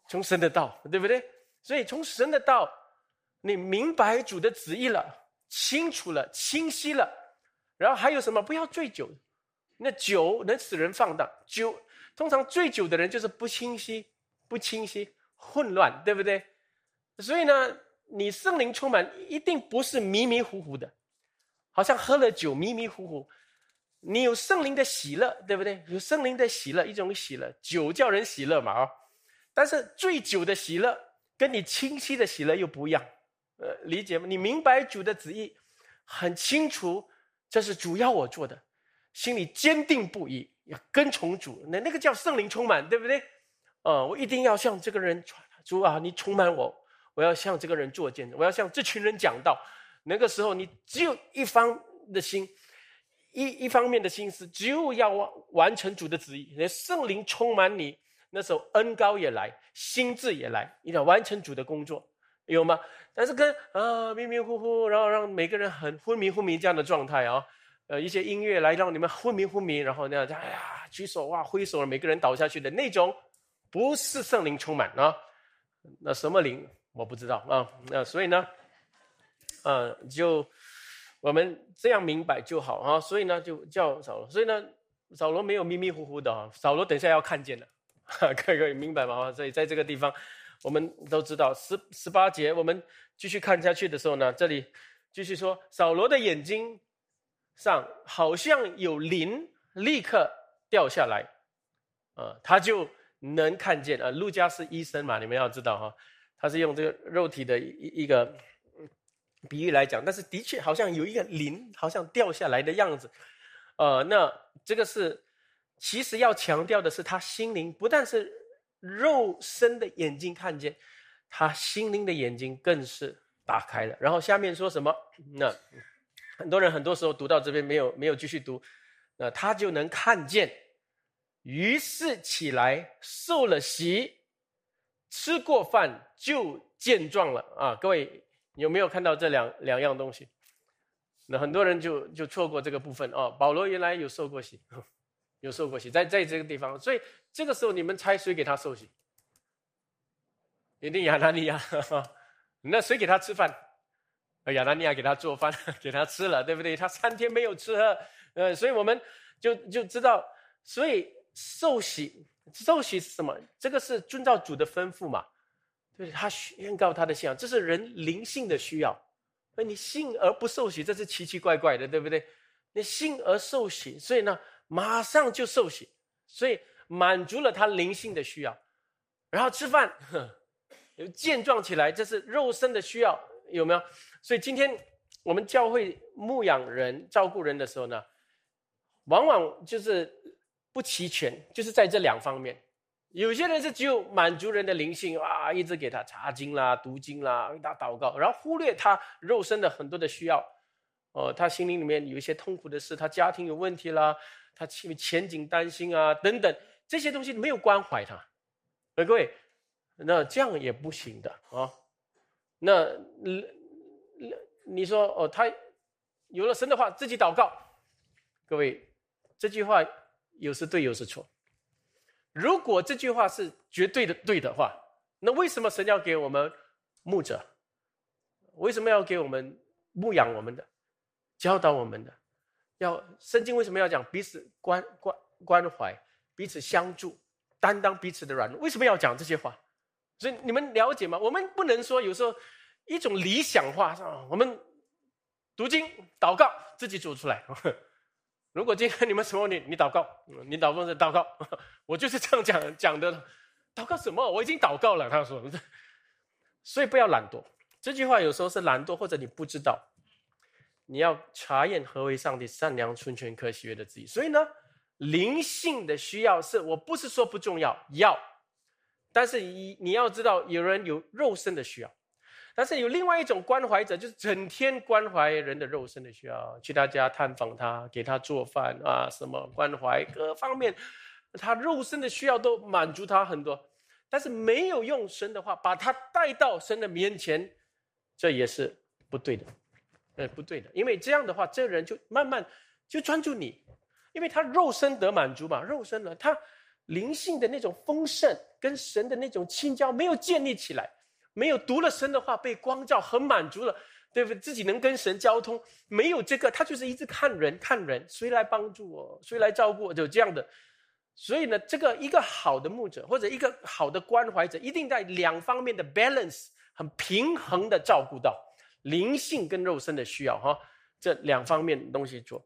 从神的道，对不对？所以从神的道，你明白主的旨意了，清楚了，清晰了。然后还有什么？不要醉酒。那酒能使人放荡，酒通常醉酒的人就是不清晰、不清晰、混乱，对不对？所以呢，你圣灵充满一定不是迷迷糊糊的，好像喝了酒迷迷糊糊。你有圣灵的喜乐，对不对？有圣灵的喜乐，一种喜乐，酒叫人喜乐嘛啊。但是醉酒的喜乐跟你清晰的喜乐又不一样，呃，理解吗？你明白主的旨意，很清楚，这是主要我做的。心里坚定不移，要跟从主，那那个叫圣灵充满，对不对？啊，我一定要向这个人传主啊，你充满我，我要向这个人做见证，我要向这群人讲道。那个时候，你只有一方的心，一一方面的心思，只有要完完成主的旨意。那圣灵充满你，那时候恩高也来，心智也来，你要完成主的工作，有吗？但是跟啊迷迷糊糊，然后让每个人很昏迷昏迷这样的状态啊。呃，一些音乐来让你们昏迷昏迷，然后那样，哎呀，举手哇，挥手，每个人倒下去的那种，不是圣灵充满啊。那什么灵我不知道啊。那所以呢，呃，就我们这样明白就好啊。所以呢，就叫扫罗。所以呢，扫罗没有迷迷糊糊的啊。扫罗等下要看见的，可以可以明白吗？所以在这个地方，我们都知道十十八节，我们继续看下去的时候呢，这里继续说，扫罗的眼睛。上好像有灵立刻掉下来，啊，他就能看见。啊，路加是医生嘛，你们要知道哈，他是用这个肉体的一一个比喻来讲，但是的确好像有一个灵，好像掉下来的样子。呃，那这个是其实要强调的是，他心灵不但是肉身的眼睛看见，他心灵的眼睛更是打开了。然后下面说什么？那很多人很多时候读到这边没有没有继续读。那他就能看见，于是起来受了洗，吃过饭就健壮了啊！各位有没有看到这两两样东西？那很多人就就错过这个部分哦。保罗原来有受过洗，*laughs* 有受过洗，在在这个地方，所以这个时候你们猜谁给他受洗？一定亚拿尼亚。*laughs* 那谁给他吃饭？亚拿尼亚给他做饭，*laughs* 给他吃了，对不对？他三天没有吃喝。呃，所以我们就就知道，所以受洗，受洗是什么？这个是遵照主的吩咐嘛？对，他宣告他的信仰，这是人灵性的需要。那你信而不受洗，这是奇奇怪怪的，对不对？你信而受洗，所以呢，马上就受洗，所以满足了他灵性的需要。然后吃饭，有健壮起来，这是肉身的需要，有没有？所以今天我们教会牧养人、照顾人的时候呢？往往就是不齐全，就是在这两方面。有些人是只有满足人的灵性啊，一直给他查经啦、读经啦、给他祷告，然后忽略他肉身的很多的需要。哦，他心灵里面有一些痛苦的事，他家庭有问题啦，他前前景担心啊等等，这些东西没有关怀他。各位，那这样也不行的啊。那那你说哦，他有了神的话，自己祷告，各位。这句话有时对，有时错。如果这句话是绝对的对的话，那为什么神要给我们牧者？为什么要给我们牧养我们的、教导我们的？要圣经为什么要讲彼此关关关怀、彼此相助、担当彼此的软弱？为什么要讲这些话？所以你们了解吗？我们不能说有时候一种理想化啊，我们读经、祷告，自己走出来。*laughs* 如果今天你们什么你你祷告，你祷告是祷告，*laughs* 我就是这样讲讲的。祷告什么？我已经祷告了。他说，所以不要懒惰。这句话有时候是懒惰，或者你不知道。你要查验何为上帝善良、纯全、可喜悦的旨意。所以呢，灵性的需要是我不是说不重要，要，但是你你要知道，有人有肉身的需要。但是有另外一种关怀者，就是整天关怀人的肉身的需要，去他家探访他，给他做饭啊，什么关怀各方面，他肉身的需要都满足他很多。但是没有用神的话把他带到神的面前，这也是不对的，呃，不对的。因为这样的话，这个人就慢慢就专注你，因为他肉身得满足嘛，肉身呢，他灵性的那种丰盛跟神的那种亲交没有建立起来。没有读了神的话，被光照，很满足了，对不对？自己能跟神交通，没有这个，他就是一直看人，看人，谁来帮助我，谁来照顾我，就这样的。所以呢，这个一个好的牧者或者一个好的关怀者，一定在两方面的 balance 很平衡的照顾到灵性跟肉身的需要哈，这两方面东西做。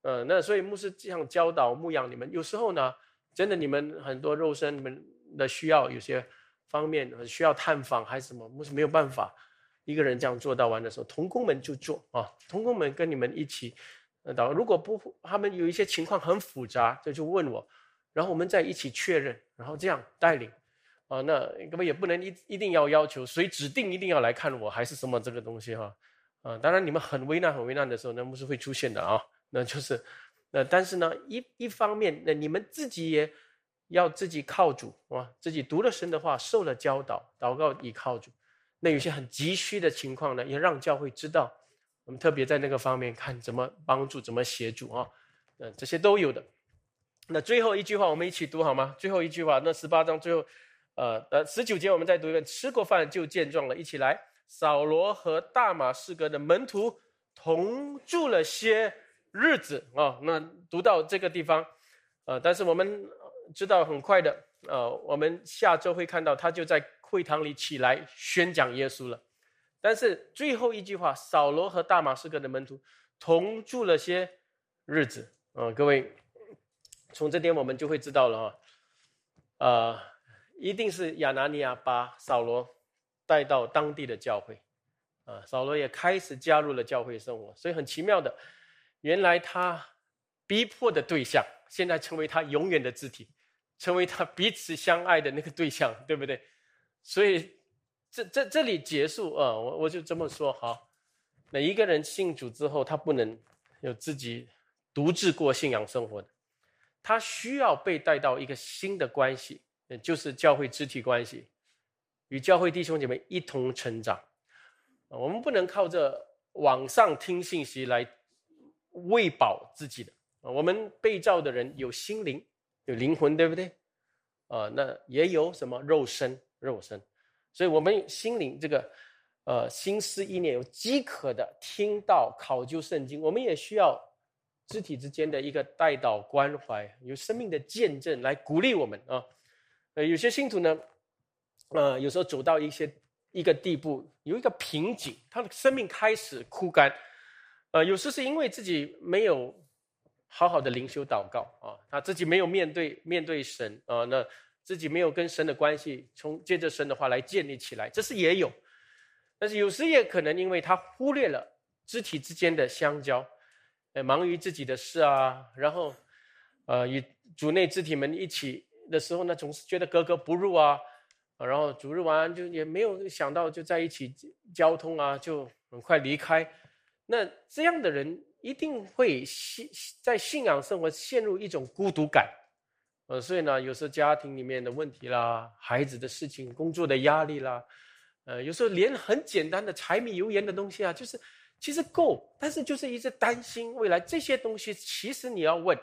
呃，那所以牧师这样教导牧养你们，有时候呢，真的你们很多肉身你们的需要有些。方面需要探访还是什么？不是没有办法，一个人这样做到完的时候，童工们就做啊，童工们跟你们一起，呃，如果不他们有一些情况很复杂，就就问我，然后我们再一起确认，然后这样带领，啊，那根本也不能一一定要要求谁指定一定要来看我，还是什么这个东西哈，啊，当然你们很危难很危难的时候，那不是会出现的啊，那就是，那但是呢，一一方面，那你们自己也。要自己靠主哇，自己读了神的话，受了教导，祷告依靠主。那有些很急需的情况呢，也让教会知道。我们特别在那个方面看怎么帮助，怎么协助啊。嗯，这些都有的。那最后一句话，我们一起读好吗？最后一句话，那十八章最后，呃呃，十九节我们再读一遍。吃过饭就健壮了，一起来。扫罗和大马士革的门徒同住了些日子啊。那读到这个地方，呃，但是我们。知道很快的，呃，我们下周会看到他就在会堂里起来宣讲耶稣了。但是最后一句话，扫罗和大马士革的门徒同住了些日子。嗯，各位，从这点我们就会知道了啊，呃，一定是亚拿尼亚把扫罗带到当地的教会，啊，扫罗也开始加入了教会生活。所以很奇妙的，原来他逼迫的对象，现在成为他永远的肢体，成为他彼此相爱的那个对象，对不对？所以这这这里结束啊，我我就这么说好。那一个人信主之后，他不能有自己独自过信仰生活的。他需要被带到一个新的关系，就是教会肢体关系，与教会弟兄姐妹一同成长。我们不能靠着网上听信息来喂饱自己的。我们被造的人有心灵，有灵魂，对不对？啊，那也有什么肉身，肉身。所以，我们心灵这个，呃，心思意念有饥渴的听到考究圣经，我们也需要。肢体之间的一个带导关怀，有生命的见证来鼓励我们啊。呃，有些信徒呢，呃，有时候走到一些一个地步，有一个瓶颈，他的生命开始枯干。呃，有时是因为自己没有好好的灵修祷告啊，他自己没有面对面对神啊，那自己没有跟神的关系从借着神的话来建立起来，这是也有。但是有时也可能因为他忽略了肢体之间的相交。呃，忙于自己的事啊，然后，呃，与主内肢体们一起的时候呢，总是觉得格格不入啊，然后主日完就也没有想到就在一起交通啊，就很快离开。那这样的人一定会信在信仰生活陷入一种孤独感，呃，所以呢，有时候家庭里面的问题啦，孩子的事情，工作的压力啦，呃，有时候连很简单的柴米油盐的东西啊，就是。其实够，但是就是一直担心未来这些东西。其实你要问，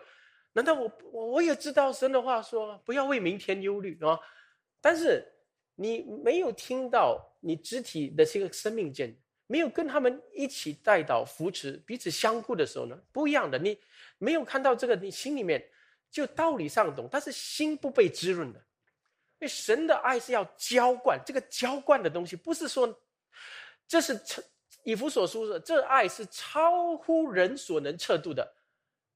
难道我我我也知道神的话说不要为明天忧虑啊？但是你没有听到你肢体的这个生命见，没有跟他们一起带到扶持彼此相顾的时候呢？不一样的，你没有看到这个，你心里面就道理上懂，但是心不被滋润的。因为神的爱是要浇灌，这个浇灌的东西不是说这是。以弗所书说，这爱是超乎人所能测度的，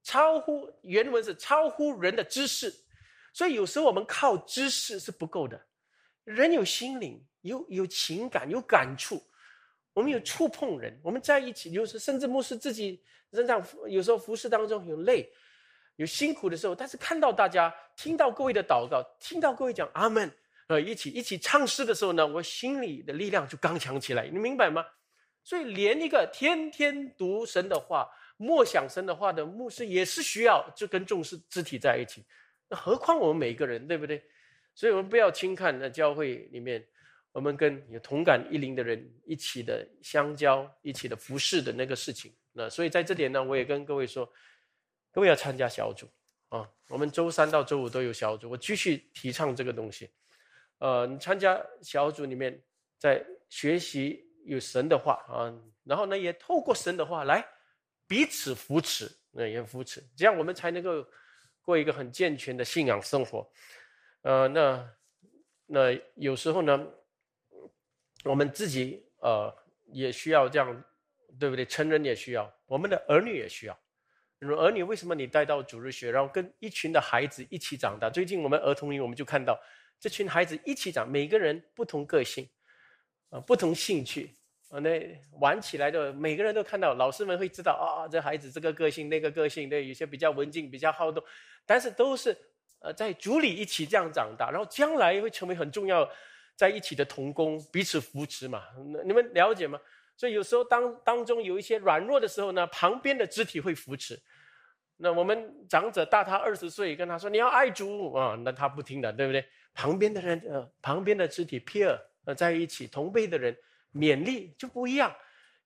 超乎原文是超乎人的知识，所以有时候我们靠知识是不够的。人有心灵，有有情感，有感触，我们有触碰人，我们在一起，有时甚至牧师自己身上有时候服侍当中有累，有辛苦的时候，但是看到大家听到各位的祷告，听到各位讲阿门，呃，一起一起唱诗的时候呢，我心里的力量就刚强起来，你明白吗？所以，连一个天天读神的话、默想神的话的牧师，也是需要就跟重视肢体在一起。那何况我们每一个人，对不对？所以我们不要轻看那教会里面，我们跟有同感一灵的人一起的相交、一起的服侍的那个事情。那所以在这点呢，我也跟各位说，各位要参加小组啊。我们周三到周五都有小组，我继续提倡这个东西。呃，你参加小组里面，在学习。有神的话啊，然后呢，也透过神的话来彼此扶持，那也扶持，这样我们才能够过一个很健全的信仰生活。呃，那那有时候呢，我们自己呃也需要这样，对不对？成人也需要，我们的儿女也需要。儿女为什么你带到主日学，然后跟一群的孩子一起长大？最近我们儿童营我们就看到这群孩子一起长，每个人不同个性。啊，不同兴趣啊，那玩起来的每个人都看到，老师们会知道啊，这孩子这个个性那个个性，对，有些比较文静，比较好动，但是都是呃在组里一起这样长大，然后将来会成为很重要在一起的同工，彼此扶持嘛。那你们了解吗？所以有时候当当中有一些软弱的时候呢，旁边的肢体会扶持。那我们长者大他二十岁，跟他说你要爱主啊，那他不听的，对不对？旁边的人呃，旁边的肢体 peer。呃，在一起同辈的人勉励就不一样，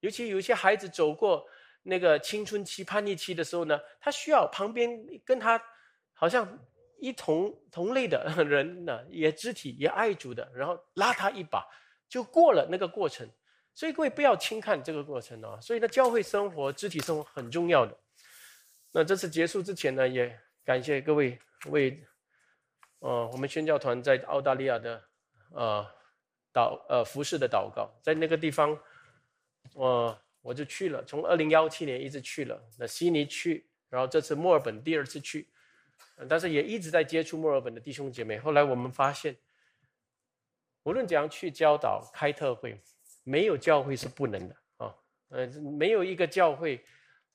尤其有一些孩子走过那个青春期叛逆期的时候呢，他需要旁边跟他好像一同同类的 *laughs* 人呢，也肢体也爱主的，然后拉他一把，就过了那个过程。所以各位不要轻看这个过程哦。所以呢，教会生活、肢体生活很重要的。那这次结束之前呢，也感谢各位为呃我们宣教团在澳大利亚的呃。祷呃服饰的祷告，在那个地方，我我就去了，从二零幺七年一直去了。那悉尼去，然后这次墨尔本第二次去，但是也一直在接触墨尔本的弟兄姐妹。后来我们发现，无论怎样去教导、开特会，没有教会是不能的啊。呃，没有一个教会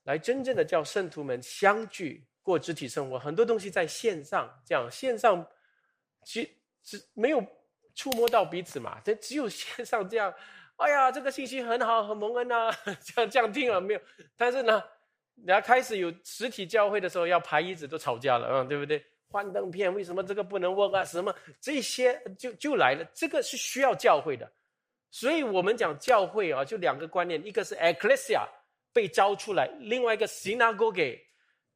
来真正的叫圣徒们相聚过肢体生活。很多东西在线上，这样线上只只没有触摸到彼此嘛。这只有线上这样。哎呀，这个信息很好，很蒙恩呐，*laughs* 这样这样听了没有？但是呢，然后开始有实体教会的时候，要排椅子都吵架了，嗯，对不对？幻灯片为什么这个不能 work 啊？什么这些就就来了，这个是需要教会的。所以我们讲教会啊，就两个观念，一个是 ecclesia 被招出来，另外一个 synagogue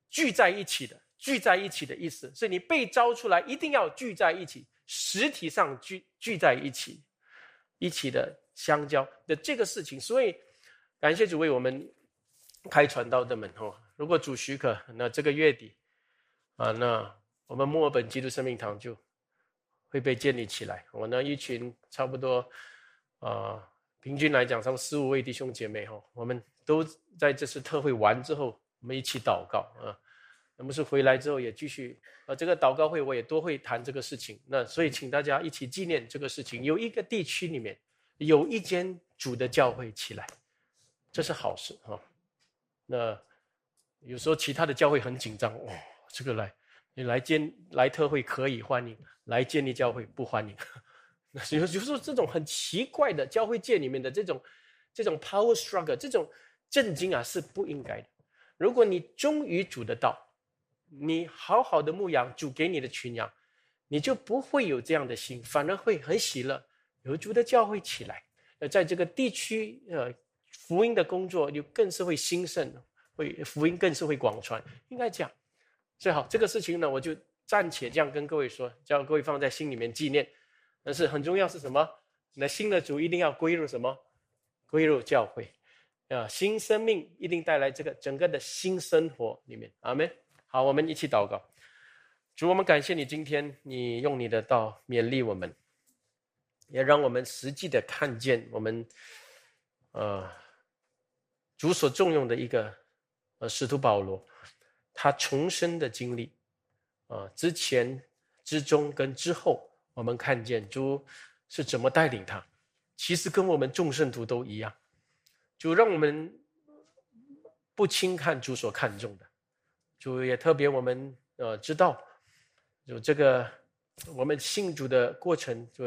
聚在一起的，聚在一起的意思。所以你被招出来，一定要聚在一起，实体上聚聚在一起，一起的。相交的这个事情，所以感谢主为我们开传道的门哦。如果主许可，那这个月底啊，那我们墨尔本基督生命堂就会被建立起来。我呢一群差不多啊，平均来讲，差不多十五位弟兄姐妹哈，我们都在这次特会完之后，我们一起祷告啊。那么是回来之后也继续啊，这个祷告会我也多会谈这个事情。那所以请大家一起纪念这个事情。有一个地区里面。有一间主的教会起来，这是好事哈。那有时候其他的教会很紧张哦，这个来你来建来特会可以欢迎，来建立教会不欢迎。*laughs* 那有有时候这种很奇怪的教会界里面的这种这种 power struggle，这种震惊啊是不应该的。如果你忠于主的道，你好好的牧养主给你的群羊，你就不会有这样的心，反而会很喜乐。有主的教会起来，呃，在这个地区，呃，福音的工作就更是会兴盛，会福音更是会广传，应该讲，最好这个事情呢，我就暂且这样跟各位说，叫各位放在心里面纪念。但是很重要是什么？那新的主一定要归入什么？归入教会，啊，新生命一定带来这个整个的新生活里面。阿门。好，我们一起祷告，主，我们感谢你，今天你用你的道勉励我们。也让我们实际的看见我们，呃，主所重用的一个呃使徒保罗，他重生的经历，啊，之前、之中跟之后，我们看见主是怎么带领他，其实跟我们众圣徒都一样，主让我们不轻看主所看重的，主也特别我们呃知道，有这个我们信主的过程就。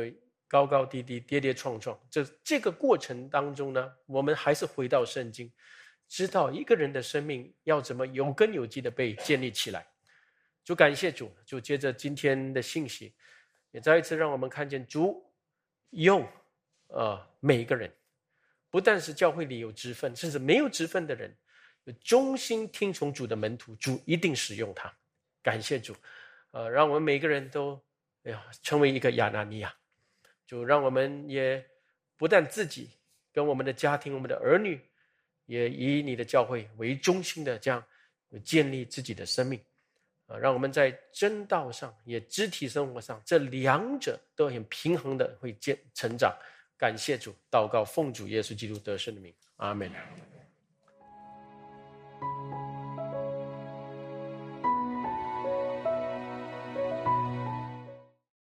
高高低低，跌跌撞撞，这这个过程当中呢，我们还是回到圣经，知道一个人的生命要怎么有根有基的被建立起来。主感谢主，就接着今天的信息，也再一次让我们看见主用呃每一个人，不但是教会里有职分，甚至没有职分的人，忠心听从主的门徒，主一定使用他。感谢主，呃，让我们每个人都哎呀成为一个亚拿尼亚。就让我们也不但自己跟我们的家庭、我们的儿女，也以你的教会为中心的这样建立自己的生命，啊，让我们在真道上也肢体生活上这两者都很平衡的会建成长。感谢主，祷告奉主耶稣基督得胜的名，阿门。